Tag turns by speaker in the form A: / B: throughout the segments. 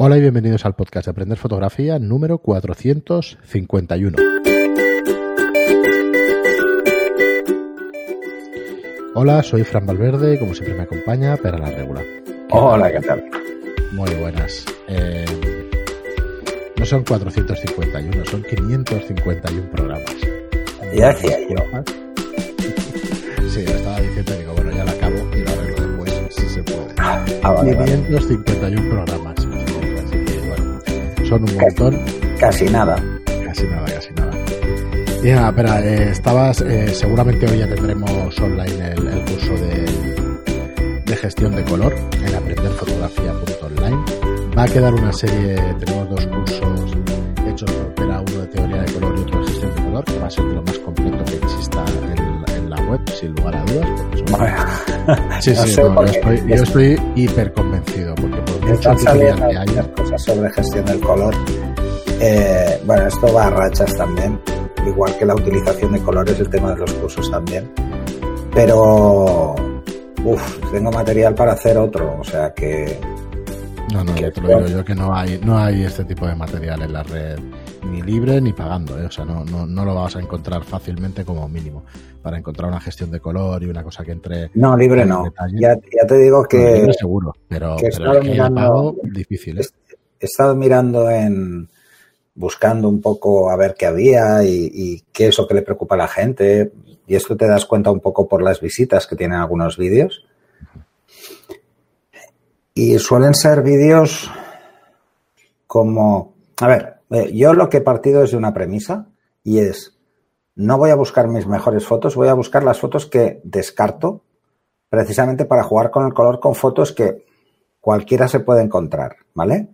A: Hola y bienvenidos al podcast de Aprender Fotografía número 451. Hola, soy Fran Valverde y como siempre me acompaña Pera la Regula.
B: Hola, ¿qué tal?
A: Muy buenas. Eh, no son 451, son 551 programas.
B: Ya decía yo.
A: Sí, lo estaba diciendo y digo, bueno, ya la acabo y lo arreglo después, si se puede.
B: Ah, vale, vale.
A: 551 programas. Son un montón.
B: Casi nada.
A: Casi nada, casi nada. Y nada, espera, eh, estabas, eh, seguramente hoy ya tendremos online el, el curso de, de gestión de color en aprenderfotografía.online. Va a quedar una serie, tenemos dos cursos hechos por Pera, uno de teoría de color y otro de gestión de color, que va a ser de lo más completo que exista en, en la web, sin lugar a dudas. Son- Sí, sí, no, yo, estoy, yo estoy hiper convencido, porque por mucho tutorial que haya,
B: sobre gestión del color. Eh, bueno, esto va a rachas también, igual que la utilización de colores, el tema de los cursos también. Pero, uff, tengo material para hacer otro, o sea que
A: No, no,
B: que
A: te lo digo yo que no hay, no hay este tipo de material en la red ni libre ni pagando, ¿eh? o sea, no, no, no lo vas a encontrar fácilmente como mínimo para encontrar una gestión de color y una cosa que entre
B: no, libre
A: en
B: no. Ya, ya te digo que
A: libre seguro, pero,
B: que
A: pero es que
B: mirando-
A: pago difícil, ¿eh?
B: He estado mirando en buscando un poco a ver qué había y, qué es lo que le preocupa a la gente. Y esto te das cuenta un poco por las visitas que tienen algunos vídeos. Y suelen ser vídeos como, a ver, eh, yo lo que he partido es de una premisa y es, no voy a buscar mis mejores fotos, voy a buscar las fotos que descarto precisamente para jugar con el color con fotos que cualquiera se puede encontrar, ¿vale?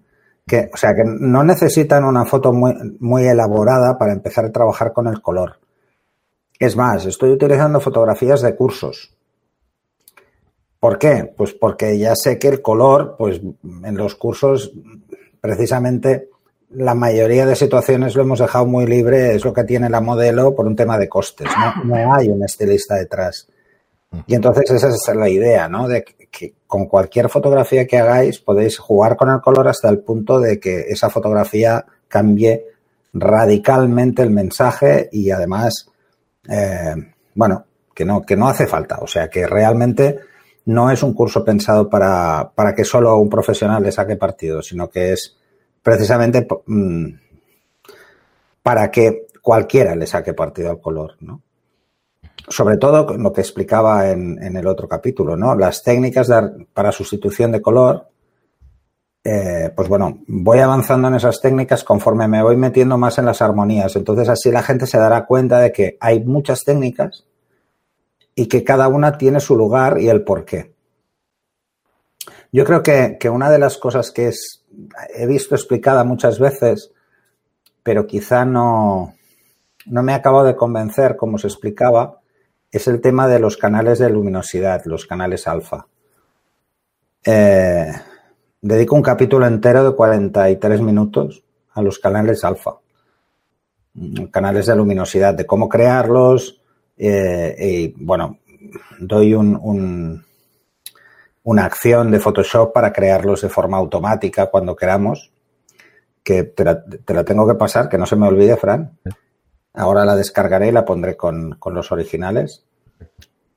B: Que, o sea, que no necesitan una foto muy, muy elaborada para empezar a trabajar con el color. Es más, estoy utilizando fotografías de cursos. ¿Por qué? Pues porque ya sé que el color, pues en los cursos, precisamente la mayoría de situaciones lo hemos dejado muy libre, es lo que tiene la modelo por un tema de costes. No, no hay un estilista detrás. Y entonces esa es la idea, ¿no? De que, con cualquier fotografía que hagáis podéis jugar con el color hasta el punto de que esa fotografía cambie radicalmente el mensaje y además, eh, bueno, que no, que no hace falta. O sea, que realmente no es un curso pensado para, para que solo un profesional le saque partido, sino que es precisamente mm, para que cualquiera le saque partido al color, ¿no? Sobre todo lo que explicaba en, en, el otro capítulo, ¿no? Las técnicas para sustitución de color, eh, pues bueno, voy avanzando en esas técnicas conforme me voy metiendo más en las armonías. Entonces así la gente se dará cuenta de que hay muchas técnicas y que cada una tiene su lugar y el porqué. Yo creo que, que una de las cosas que es, he visto explicada muchas veces, pero quizá no, no me acabo de convencer como se explicaba, es el tema de los canales de luminosidad, los canales alfa. Eh, dedico un capítulo entero de 43 minutos a los canales alfa. Canales de luminosidad, de cómo crearlos. Eh, y bueno, doy un, un, una acción de Photoshop para crearlos de forma automática cuando queramos. Que te la, te la tengo que pasar, que no se me olvide, Fran. Ahora la descargaré y la pondré con, con, los originales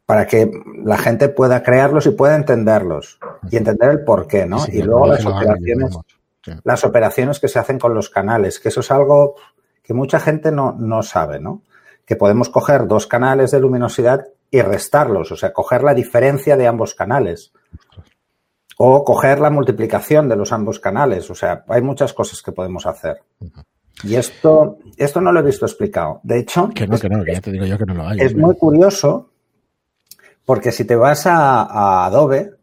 B: para que la gente pueda crearlos y pueda entenderlos y entender el por qué, ¿no?
A: Sí,
B: y luego las operaciones,
A: sí.
B: las operaciones que se hacen con los canales, que eso es algo que mucha gente no, no sabe, ¿no? Que podemos coger dos canales de luminosidad y restarlos, o sea, coger la diferencia de ambos canales. O coger la multiplicación de los ambos canales. O sea, hay muchas cosas que podemos hacer. Uh -huh. Y esto, esto no lo he visto explicado. De hecho,
A: que no, es, que no, que ya te digo yo que no lo hay.
B: Es muy curioso porque si te vas a, a Adobe,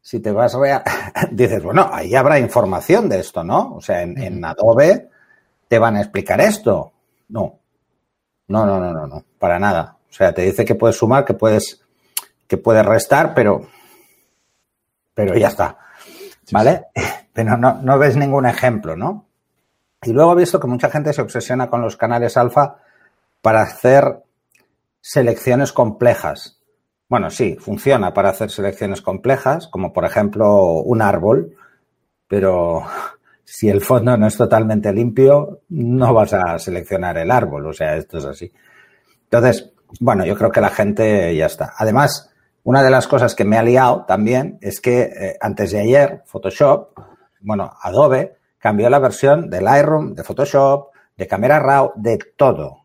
B: si te vas a, dices, bueno, ahí habrá información de esto, ¿no? O sea, en, en, Adobe te van a explicar esto. No, no, no, no, no, no, para nada. O sea, te dice que puedes sumar, que puedes, que puedes restar, pero, pero ya está, ¿vale? Pero no, no ves ningún ejemplo, ¿no? Y luego he visto que mucha gente se obsesiona con los canales alfa para hacer selecciones complejas. Bueno, sí, funciona para hacer selecciones complejas, como por ejemplo un árbol, pero, si el fondo no es totalmente limpio, no vas a seleccionar el árbol. O sea, esto es así. Entonces, bueno, yo creo que la gente ya está. Además, una de las cosas que me ha liado también es que eh, antes de ayer Photoshop, bueno, Adobe cambió la versión del Lightroom, de Photoshop, de Camera Raw, de todo.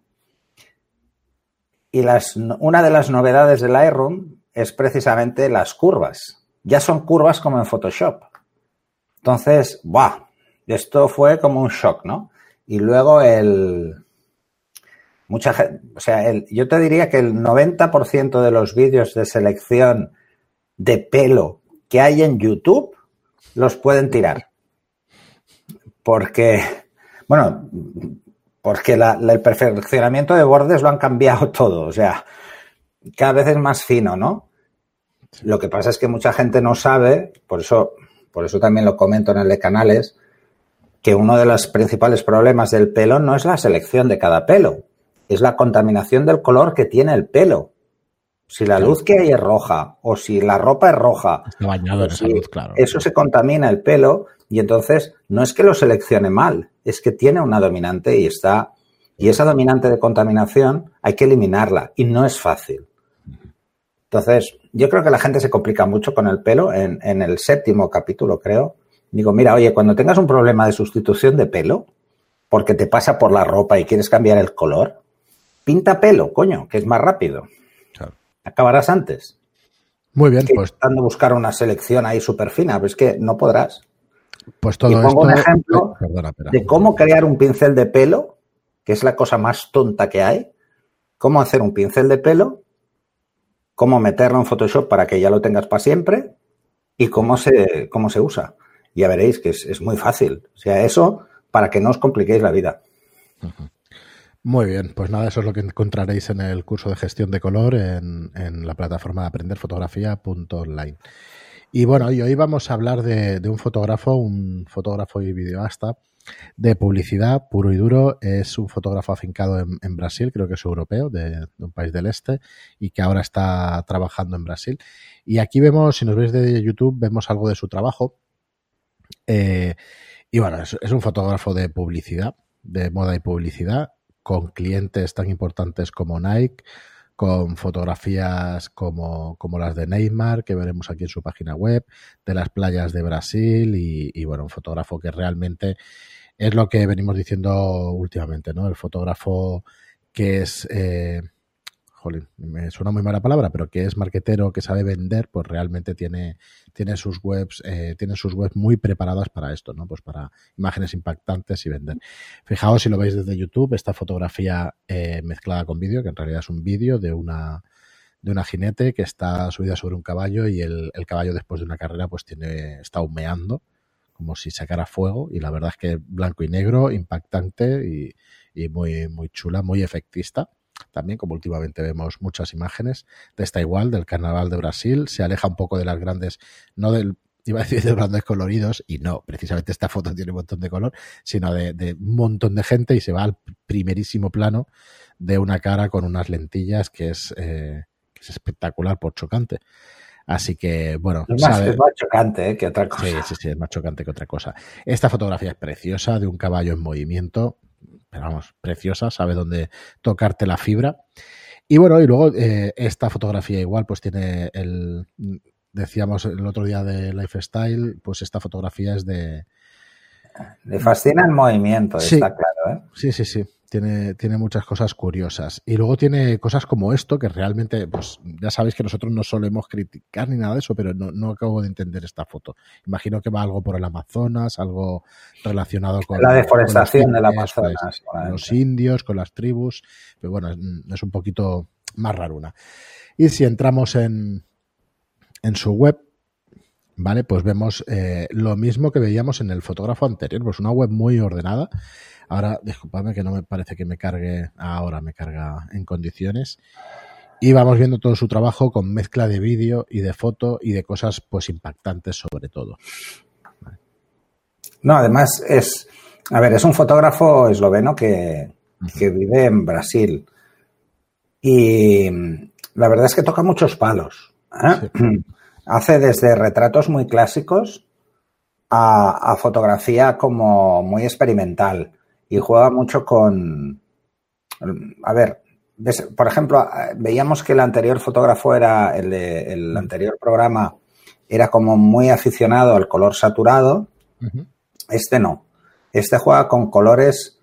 B: Y las, una de las novedades del Lightroom es precisamente las curvas. Ya son curvas como en Photoshop. Entonces, ¡buah! Esto fue como un shock, ¿no? Y luego el... Mucha gente, o sea, el, yo te diría que el 90% de los vídeos de selección de pelo que hay en YouTube los pueden tirar. Porque, bueno, porque el perfeccionamiento de bordes lo han cambiado todo. O sea, cada vez es más fino, ¿no? Lo que pasa es que mucha gente no sabe, por eso, por eso también lo comento en el de canales, que uno de los principales problemas del pelo no es la selección de cada pelo, es la contaminación del color que tiene el pelo. Si la luz que hay es roja o si la ropa es roja,
A: Está bañado en esa luz, claro.
B: eso se contamina el pelo y entonces no es que lo seleccione mal, es que tiene una dominante y está y esa dominante de contaminación hay que eliminarla y no es fácil. Entonces, yo creo que la gente se complica mucho con el pelo. En, en, el séptimo capítulo, creo, digo, mira, oye, cuando tengas un problema de sustitución de pelo, porque te pasa por la ropa y quieres cambiar el color, pinta pelo, coño, que es más rápido. Claro. Acabarás antes.
A: Muy bien,
B: que
A: pues.
B: Intentando buscar una selección ahí súper fina, pero es que no podrás.
A: Pues todo
B: y pongo
A: esto...
B: un ejemplo
A: eh, perdona, perdona.
B: de cómo crear un pincel de pelo, que es la cosa más tonta que hay. Cómo hacer un pincel de pelo cómo meterlo en Photoshop para que ya lo tengas para siempre y cómo se, cómo se usa. Ya veréis que es, es, muy fácil. O sea, eso para que no os compliquéis la vida.
A: Muy bien, pues nada, eso es lo que encontraréis en el curso de gestión de color en, en la plataforma de aprenderfotografía.online. Y bueno, y hoy vamos a hablar de, un fotógrafo, un fotógrafo y videoasta de publicidad puro y duro. Es un fotógrafo afincado en, Brasil, creo que es europeo, de, un país del este, y que ahora está trabajando en Brasil. Y aquí vemos, si nos veis de YouTube, vemos algo de su trabajo. Eh, y bueno, es, un fotógrafo de publicidad, de moda y publicidad, con clientes tan importantes como Nike, con fotografías como, como, las de Neymar, que veremos aquí en su página web, de las playas de Brasil y, y bueno, un fotógrafo que realmente es lo que venimos diciendo últimamente, ¿no? El fotógrafo que es, eh, jolín, me suena muy mala palabra, pero que es marquetero, que sabe vender, pues realmente tiene, tiene sus webs, eh, tiene sus webs muy preparadas para esto, ¿no? Pues para imágenes impactantes y vender. Fijaos si lo veis desde YouTube, esta fotografía eh, mezclada con vídeo, que en realidad es un vídeo de una de una jinete que está subida sobre un caballo y el, caballo después de una carrera pues tiene, está humeando como si sacara fuego y la verdad es que blanco y negro, impactante y, y muy, muy chula, muy efectista. También, como últimamente vemos muchas imágenes de esta igual, del carnaval de Brasil, se aleja un poco de las grandes, no del, iba a decir de grandes coloridos, y no, precisamente esta foto tiene un montón de color, sino de, de un montón de gente y se va al primerísimo plano de una cara con unas lentillas que es, eh, que es espectacular por chocante. Así que, bueno.
B: Es más, es más chocante ¿eh? que otra cosa.
A: Sí, sí, sí, es más chocante que otra cosa. Esta fotografía es preciosa, de un caballo en movimiento. Pero vamos, preciosa, sabe dónde tocarte la fibra. Y bueno, y luego eh, esta fotografía igual, pues tiene el. Decíamos el otro día de Lifestyle, pues esta fotografía es de.
B: Le fascina el movimiento,
A: sí,
B: está claro, ¿eh?
A: Sí, sí, sí tiene, tiene muchas cosas curiosas. Y luego tiene cosas como esto, que realmente, pues ya sabéis que nosotros no solemos criticar ni nada de eso, pero no, no acabo de entender esta foto. Imagino que va algo por el Amazonas, algo relacionado con
B: la deforestación del Amazonas,
A: pues, los indios, con las tribus, pero bueno, es, es un poquito más raruna. Y si entramos en, en su web, ¿vale? Pues vemos eh, lo mismo que veíamos en el fotógrafo anterior, pues una web muy ordenada. Ahora, disculpadme que no me parece que me cargue, ahora me carga en condiciones. Y vamos viendo todo su trabajo con mezcla de vídeo y de foto y de cosas pues impactantes sobre todo.
B: Vale. No, además es, a ver, es un fotógrafo esloveno que, uh -huh. que vive en Brasil. Y la verdad es que toca muchos palos. ¿eh? Sí. Hace desde retratos muy clásicos a, fotografía como muy experimental y juega mucho con, a ver, por ejemplo, veíamos que el anterior fotógrafo era, el, el anterior programa era como muy aficionado al color saturado. Este no. Este juega con colores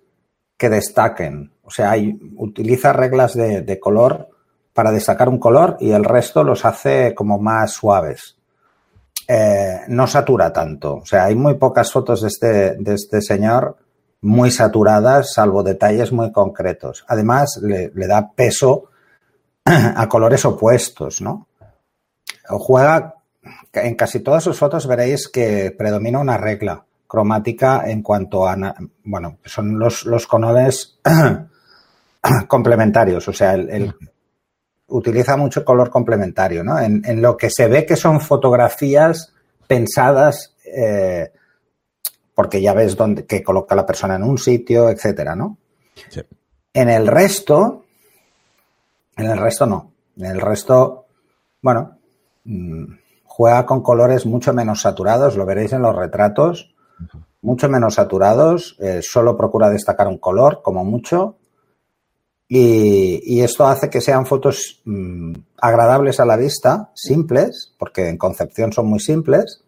B: que destaquen. O sea, hay, utiliza reglas de, color para destacar un color y el resto los hace como más suaves. Eh, no satura tanto. O sea, hay muy pocas fotos de este, de este señor muy saturadas, salvo detalles muy concretos. Además, le, da peso a colores opuestos, ¿no? Juega, en casi todas sus fotos veréis que predomina una regla cromática en cuanto a, bueno, son los, los colores complementarios, o sea, el, utiliza mucho color complementario, ¿no? En, lo que se ve que son fotografías pensadas eh, porque ya ves dónde, que coloca la persona en un sitio, etcétera, ¿no? En el resto, en el resto no. En el resto, bueno, mm, juega con colores mucho menos saturados, lo veréis en los retratos, mucho menos saturados, eh, solo procura destacar un color, como mucho, y, esto hace que sean fotos mm, agradables a la vista, simples, porque en concepción son muy simples,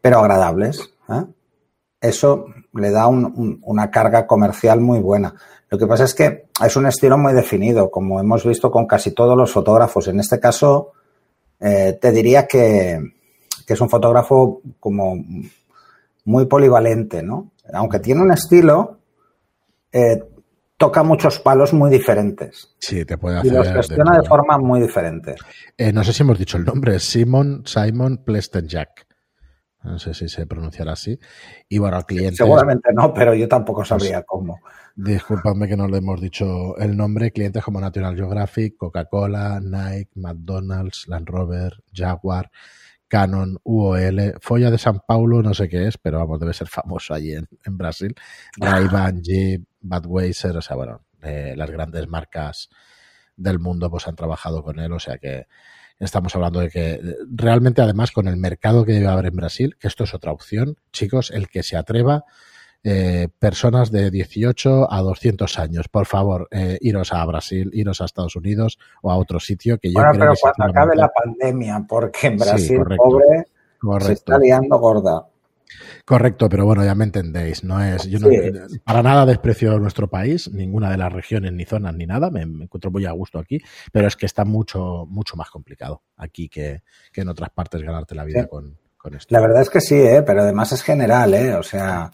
B: pero agradables. ¿eh? eso le da una carga comercial muy buena. Lo que pasa es que es un estilo muy definido, como hemos visto con casi todos los fotógrafos. En este caso, eh, te diría que, es un fotógrafo como muy polivalente, ¿no? Aunque tiene un estilo, eh, toca muchos palos muy diferentes.
A: Sí, te puede hacer.
B: Y los gestiona de, forma muy diferente.
A: Eh, no sé si hemos dicho el nombre, Simon Simon Plestenjack. No sé si se pronunciará así. Y bueno, al cliente.
B: Seguramente no, pero yo tampoco pues sabría cómo.
A: Disculpadme que no le hemos dicho el nombre. Clientes como National Geographic, Coca-Cola, Nike, McDonald's, Land Rover, Jaguar, Canon, UOL, Folla de San Paulo, no sé qué es, pero vamos, debe ser famoso allí en, Brasil. Ray-Ban, Jeep, Budweiser, o sea, bueno, eh, las grandes marcas del mundo pues han trabajado con él, o sea que Estamos hablando de que realmente, además, con el mercado que debe haber en Brasil, que esto es otra opción, chicos, el que se atreva, eh, personas de 18 a 200 años, por favor, eh, iros a Brasil, iros a Estados Unidos o a otro sitio que yo
B: bueno, pero cuando acabe la pandemia, porque en Brasil, pobre, se está liando gorda.
A: Correcto, pero bueno, ya me entendéis. No es, yo no, para nada desprecio nuestro país, ninguna de las regiones, ni zonas, ni nada. Me, encuentro muy a gusto aquí, pero es que está mucho, mucho más complicado aquí que, en otras partes ganarte la vida con, esto.
B: La verdad es que sí, ¿eh? pero además es general, ¿eh? O sea,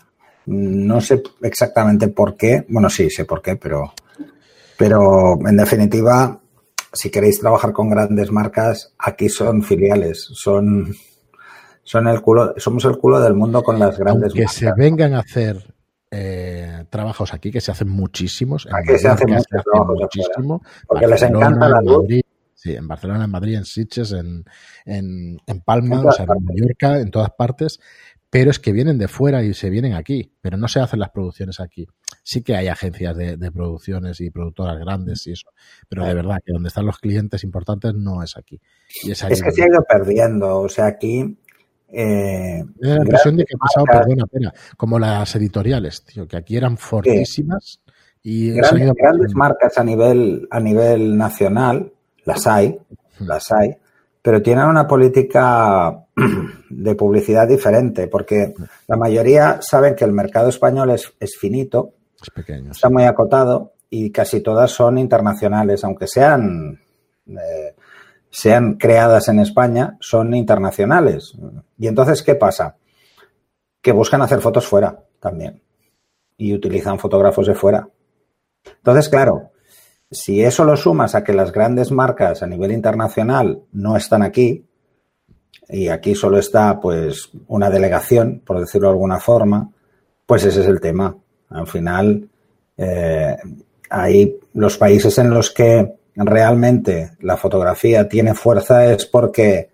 B: no sé exactamente por qué. Bueno, sí, sé por qué, pero, pero en definitiva, si queréis trabajar con grandes marcas, aquí son filiales, son son el culo, somos el culo del mundo con las grandes
A: Que se vengan a hacer eh, trabajos aquí, que se hacen muchísimos.
B: Aquí se hacen, muchísimo. Porque les encanta la luz.
A: sí, en Barcelona, en Madrid, en Sitges, en, en, en Palma, en, o sea, en Mallorca, en todas partes. Pero es que vienen de fuera y se vienen aquí, pero no se hacen las producciones aquí. Sí que hay agencias de, producciones y productoras grandes y eso, pero de verdad que donde están los clientes importantes no es aquí.
B: es, es que se ha ido perdiendo. O sea, aquí
A: eh, la impresión de que ha pasado, perdona, pena, como las editoriales, tío, que aquí eran fortísimas y
B: grandes, marcas a nivel, a nivel nacional, las hay, las hay, pero tienen una política de publicidad diferente, porque la mayoría saben que el mercado español es, es finito,
A: es pequeño,
B: está muy acotado y casi todas son internacionales, aunque sean eh, sean creadas en España son internacionales. Y entonces, ¿qué pasa? Que buscan hacer fotos fuera también y utilizan fotógrafos de fuera. Entonces, claro, si eso lo sumas a que las grandes marcas a nivel internacional no están aquí, y aquí solo está pues una delegación, por decirlo de alguna forma, pues ese es el tema. Al final, eh, hay los países en los que realmente la fotografía tiene fuerza es porque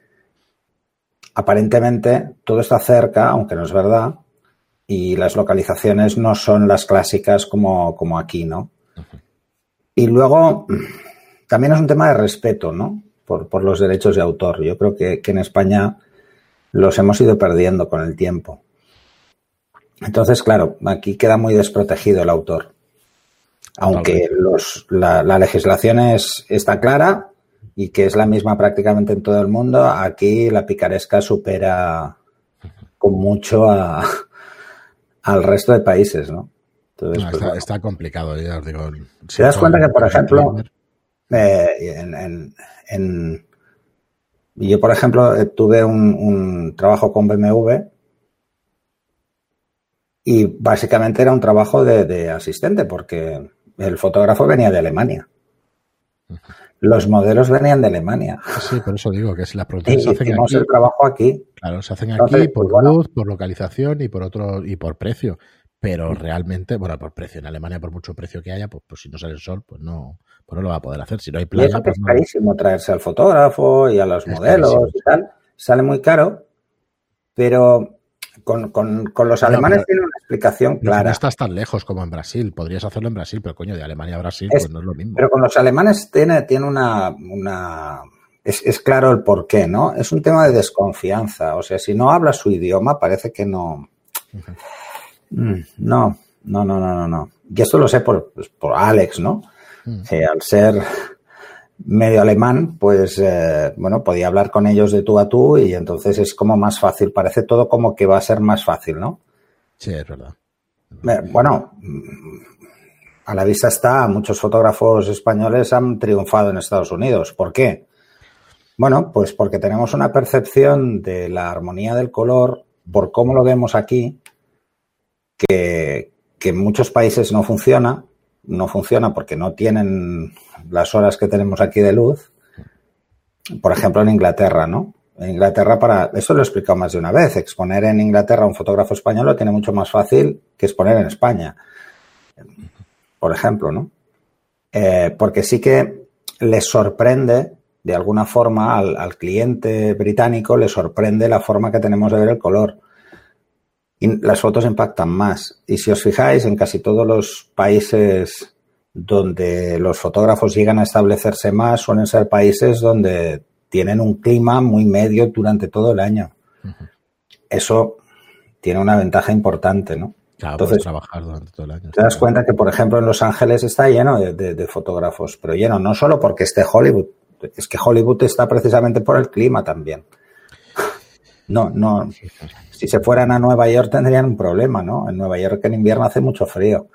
B: aparentemente todo está cerca, aunque no es verdad, y las localizaciones no son las clásicas como, como aquí, ¿no? Y luego también es un tema de respeto, ¿no? Por, los derechos de autor. Yo creo que, en España los hemos ido perdiendo con el tiempo. Entonces, claro, aquí queda muy desprotegido el autor. Aunque los, la, legislación es, está clara y que es la misma prácticamente en todo el mundo, aquí la picaresca supera con mucho al resto de países, ¿no?
A: Entonces, pues, está, complicado, ya os digo.
B: ¿Te das cuenta que, por ejemplo, eh, en, en, yo, por ejemplo, eh, tuve un, trabajo con BMW y básicamente era un trabajo de, asistente porque el fotógrafo venía de Alemania. Los modelos venían de Alemania.
A: Sí, por eso digo que si las producciones se hacen
B: aquí, el trabajo aquí.
A: Claro, se hacen aquí por pues luz, por localización y por otro y por precio. Pero realmente, bueno, por precio en Alemania, por mucho precio que haya, pues, pues si no sale el sol, pues no, pues no lo va a poder hacer. Si no hay playa.
B: Y
A: pues
B: es carísimo traerse al fotógrafo y a los modelos y tal. Sale muy caro, pero con, los alemanes tiene una explicación clara. No
A: estás tan lejos como en Brasil. Podrías hacerlo en Brasil, pero coño, de Alemania a Brasil, pues no es lo mismo.
B: Pero con los alemanes tiene, tiene una. una es, claro el porqué, ¿no? Es un tema de desconfianza. O sea, si no habla su idioma, parece que no. No, no, no, no, no, no. Y esto lo sé por, pues, por Alex, ¿no? Mm. al ser medio alemán, pues eh, bueno, podía hablar con ellos de tú a tú y entonces es como más fácil. Parece todo como que va a ser más fácil, ¿no?
A: Sí, es verdad.
B: Bueno, a la vista está, muchos fotógrafos españoles han triunfado en Estados Unidos. ¿Por qué? Bueno, pues porque tenemos una percepción de la armonía del color por cómo lo vemos aquí, que, en muchos países no funciona no funciona porque no tienen las horas que tenemos aquí de luz. Por ejemplo, en Inglaterra, ¿no? En Inglaterra, para. Eso lo he explicado más de una vez. Exponer en Inglaterra a un fotógrafo español lo tiene mucho más fácil que exponer en España. Por ejemplo, ¿no? Eh, porque sí que les sorprende, de alguna forma, al, al cliente británico, le sorprende la forma que tenemos de ver el color y las fotos impactan más. Y si os fijáis, en casi todos los países donde los fotógrafos llegan a establecerse más suelen ser países donde tienen un clima muy medio durante todo el año. Eso tiene una ventaja importante, ¿no?
A: Claro, Entonces, trabajar durante todo el año.
B: Te das cuenta que, por ejemplo, en Los Ángeles está lleno de, fotógrafos, pero lleno no solo porque esté Hollywood, es que Hollywood está precisamente por el clima también. No, no si se fueran a Nueva York tendrían un problema, ¿no? En Nueva York en invierno hace mucho frío.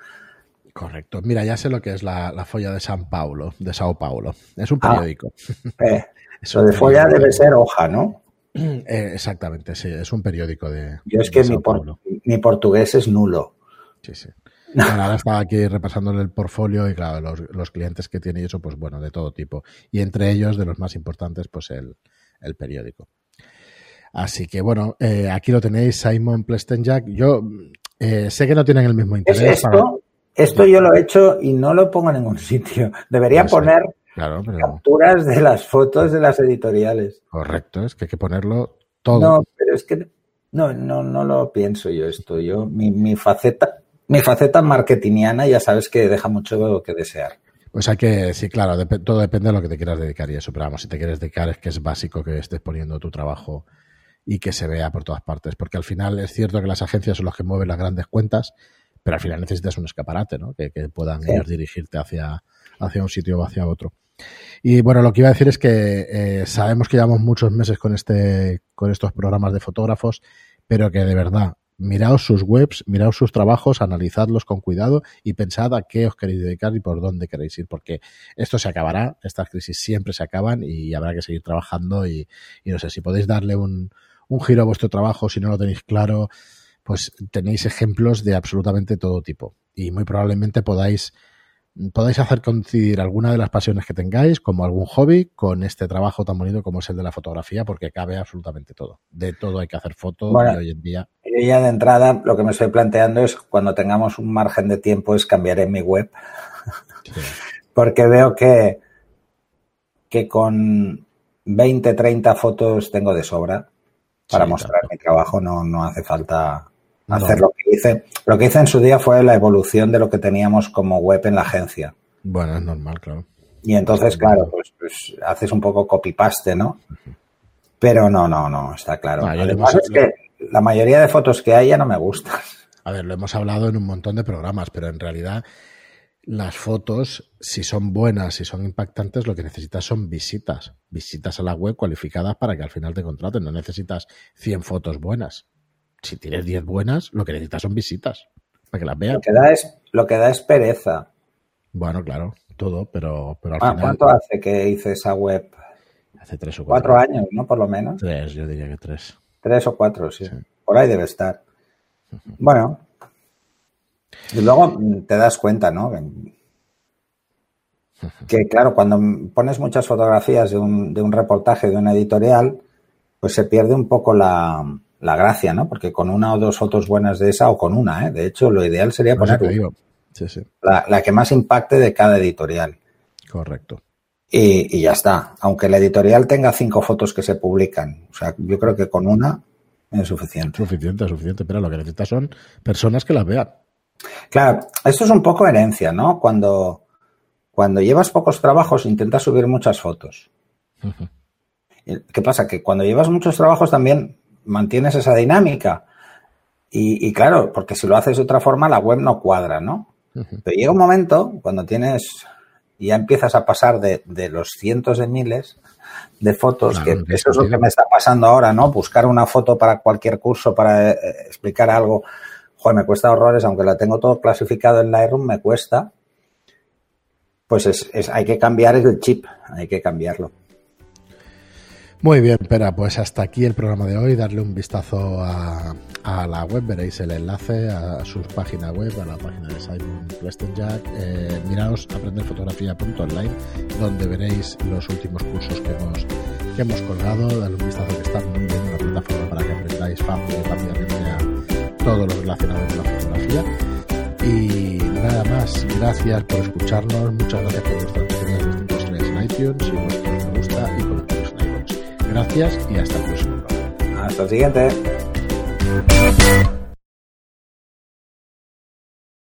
A: Correcto. Mira, ya sé lo que es la, folla de San Paulo, de Sao Paulo. Es un ah, periódico.
B: Eh, eso de folla debe ser hoja, ¿no?
A: Eh, exactamente, sí, es un periódico de.
B: Yo es que mi, portugués es nulo.
A: Sí, sí. ahora estaba aquí repasando el portfolio y claro, los, los, clientes que tiene y eso, pues bueno, de todo tipo. Y entre ellos, de los más importantes, pues el, el periódico. Así que bueno, eh, aquí lo tenéis, Simon Plestenjak. Yo eh, sé que no tienen el mismo interés.
B: esto, esto yo lo he hecho y no lo pongo en ningún sitio. Debería poner capturas de las fotos de las editoriales.
A: Correcto, es que hay que ponerlo todo.
B: No, pero es que no, no, no lo pienso yo esto. Yo, mi, mi faceta, mi faceta marketingiana ya sabes que deja mucho que desear.
A: Pues hay que, sí, claro, todo depende de lo que te quieras dedicar y eso, pero vamos, si te quieres dedicar es que es básico que estés poniendo tu trabajo y que se vea por todas partes. Porque al final es cierto que las agencias son las que mueven las grandes cuentas, pero al final necesitas un escaparate, ¿no? Que, puedan dirigirte hacia, hacia un sitio o hacia otro. Y bueno, lo que iba a decir es que eh, sabemos que llevamos muchos meses con este, con estos programas de fotógrafos, pero que de verdad, miraos sus webs, miraos sus trabajos, analizadlos con cuidado y pensad a qué os queréis dedicar y por dónde queréis ir, porque esto se acabará, estas crisis siempre se acaban y habrá que seguir trabajando y no sé, si podéis darle un, un giro a vuestro trabajo, si no lo tenéis claro, pues tenéis ejemplos de absolutamente todo tipo. Y muy probablemente podáis, podáis hacer coincidir alguna de las pasiones que tengáis, como algún hobby, con este trabajo tan bonito como es el de la fotografía, porque cabe absolutamente todo. De todo hay que hacer fotos y hoy en día.
B: Yo ya de entrada lo que me estoy planteando es cuando tengamos un margen de tiempo es cambiar en mi web. porque veo que, que con 20, 30 fotos tengo de sobra para mostrar mi trabajo no, no hace falta hacer lo que hice. Lo que hice en su día fue la evolución de lo que teníamos como web en la agencia.
A: Bueno, es normal, claro.
B: Y entonces, claro, pues, pues haces un poco copy-paste, ¿no? Pero no, no, no, está claro.
A: Yo
B: Además
A: le-
B: es que la mayoría de fotos que hay ya no me gustan.
A: A ver, lo hemos hablado en un montón de programas, pero en realidad las fotos, si son buenas, si son impactantes, lo que necesitas son visitas. Visitas a la web cualificadas para que al final te contraten. No necesitas 100 fotos buenas. Si tienes 10 buenas, lo que necesitas son visitas. Para que las vean.
B: Lo que da es, lo que da es pereza.
A: Bueno, claro, todo, pero, pero al
B: Ah,
A: final.
B: ¿Cuánto hace que hice esa web?
A: Hace tres o cuatro,
B: Cuatro años, ¿no? Por lo menos.
A: Tres, yo diría que tres.
B: Tres o cuatro, sí.
A: Sí.
B: Por ahí debe estar. Bueno. Y luego mm, te das cuenta, ¿no? Que claro, cuando pones muchas fotografías de un, de un reportaje, de una editorial, pues se pierde un poco la, la gracia, ¿no? Porque con una o dos fotos buenas de esa, o con una, ¿eh? De hecho, lo ideal sería poner.
A: Sí, sí,
B: la, la que más impacte de cada editorial.
A: correcto.
B: Y, y ya está. Aunque la editorial tenga cinco fotos que se publican. O sea, yo creo que con una es suficiente.
A: Suficiente, suficiente. Pero lo que necesitas son personas que las vean.
B: Claro, esto es un poco herencia, ¿no? Cuando, cuando llevas pocos trabajos intentas subir muchas fotos. ¿Qué pasa? Que cuando llevas muchos trabajos también mantienes esa dinámica. Y, y claro, porque si lo haces de otra forma la web no cuadra, ¿no? Pero llega un momento cuando tienes ya empiezas a pasar de, de los cientos de miles de fotos,
A: Claro,
B: que eso es lo que me está pasando ahora, ¿no? Buscar una foto para cualquier curso, para eh, explicar algo, joder, me cuesta horrores, aunque la tengo todo clasificado en Lightroom, me cuesta. Pues es, es- hay que cambiar el chip, hay que cambiarlo.
A: Muy bien, Pera, pues hasta aquí el programa de hoy. Darle un vistazo a, la web, veréis el enlace a su página web, a la página de Simon Plestenjack. Eh, miraos aprenderfotografía.online, donde veréis los últimos cursos que hemos, que hemos colgado. Darle un vistazo que está muy bien, una plataforma para que aprendáis fácil y rápidamente a todo lo relacionado con la fotografía. Y nada más, gracias por escucharnos, muchas gracias por vuestras reseñas de 5 estrellas en iTunes y vuestros me gusta y comentarios en iTunes. Gracias y hasta el próximo.
B: Hasta el siguiente.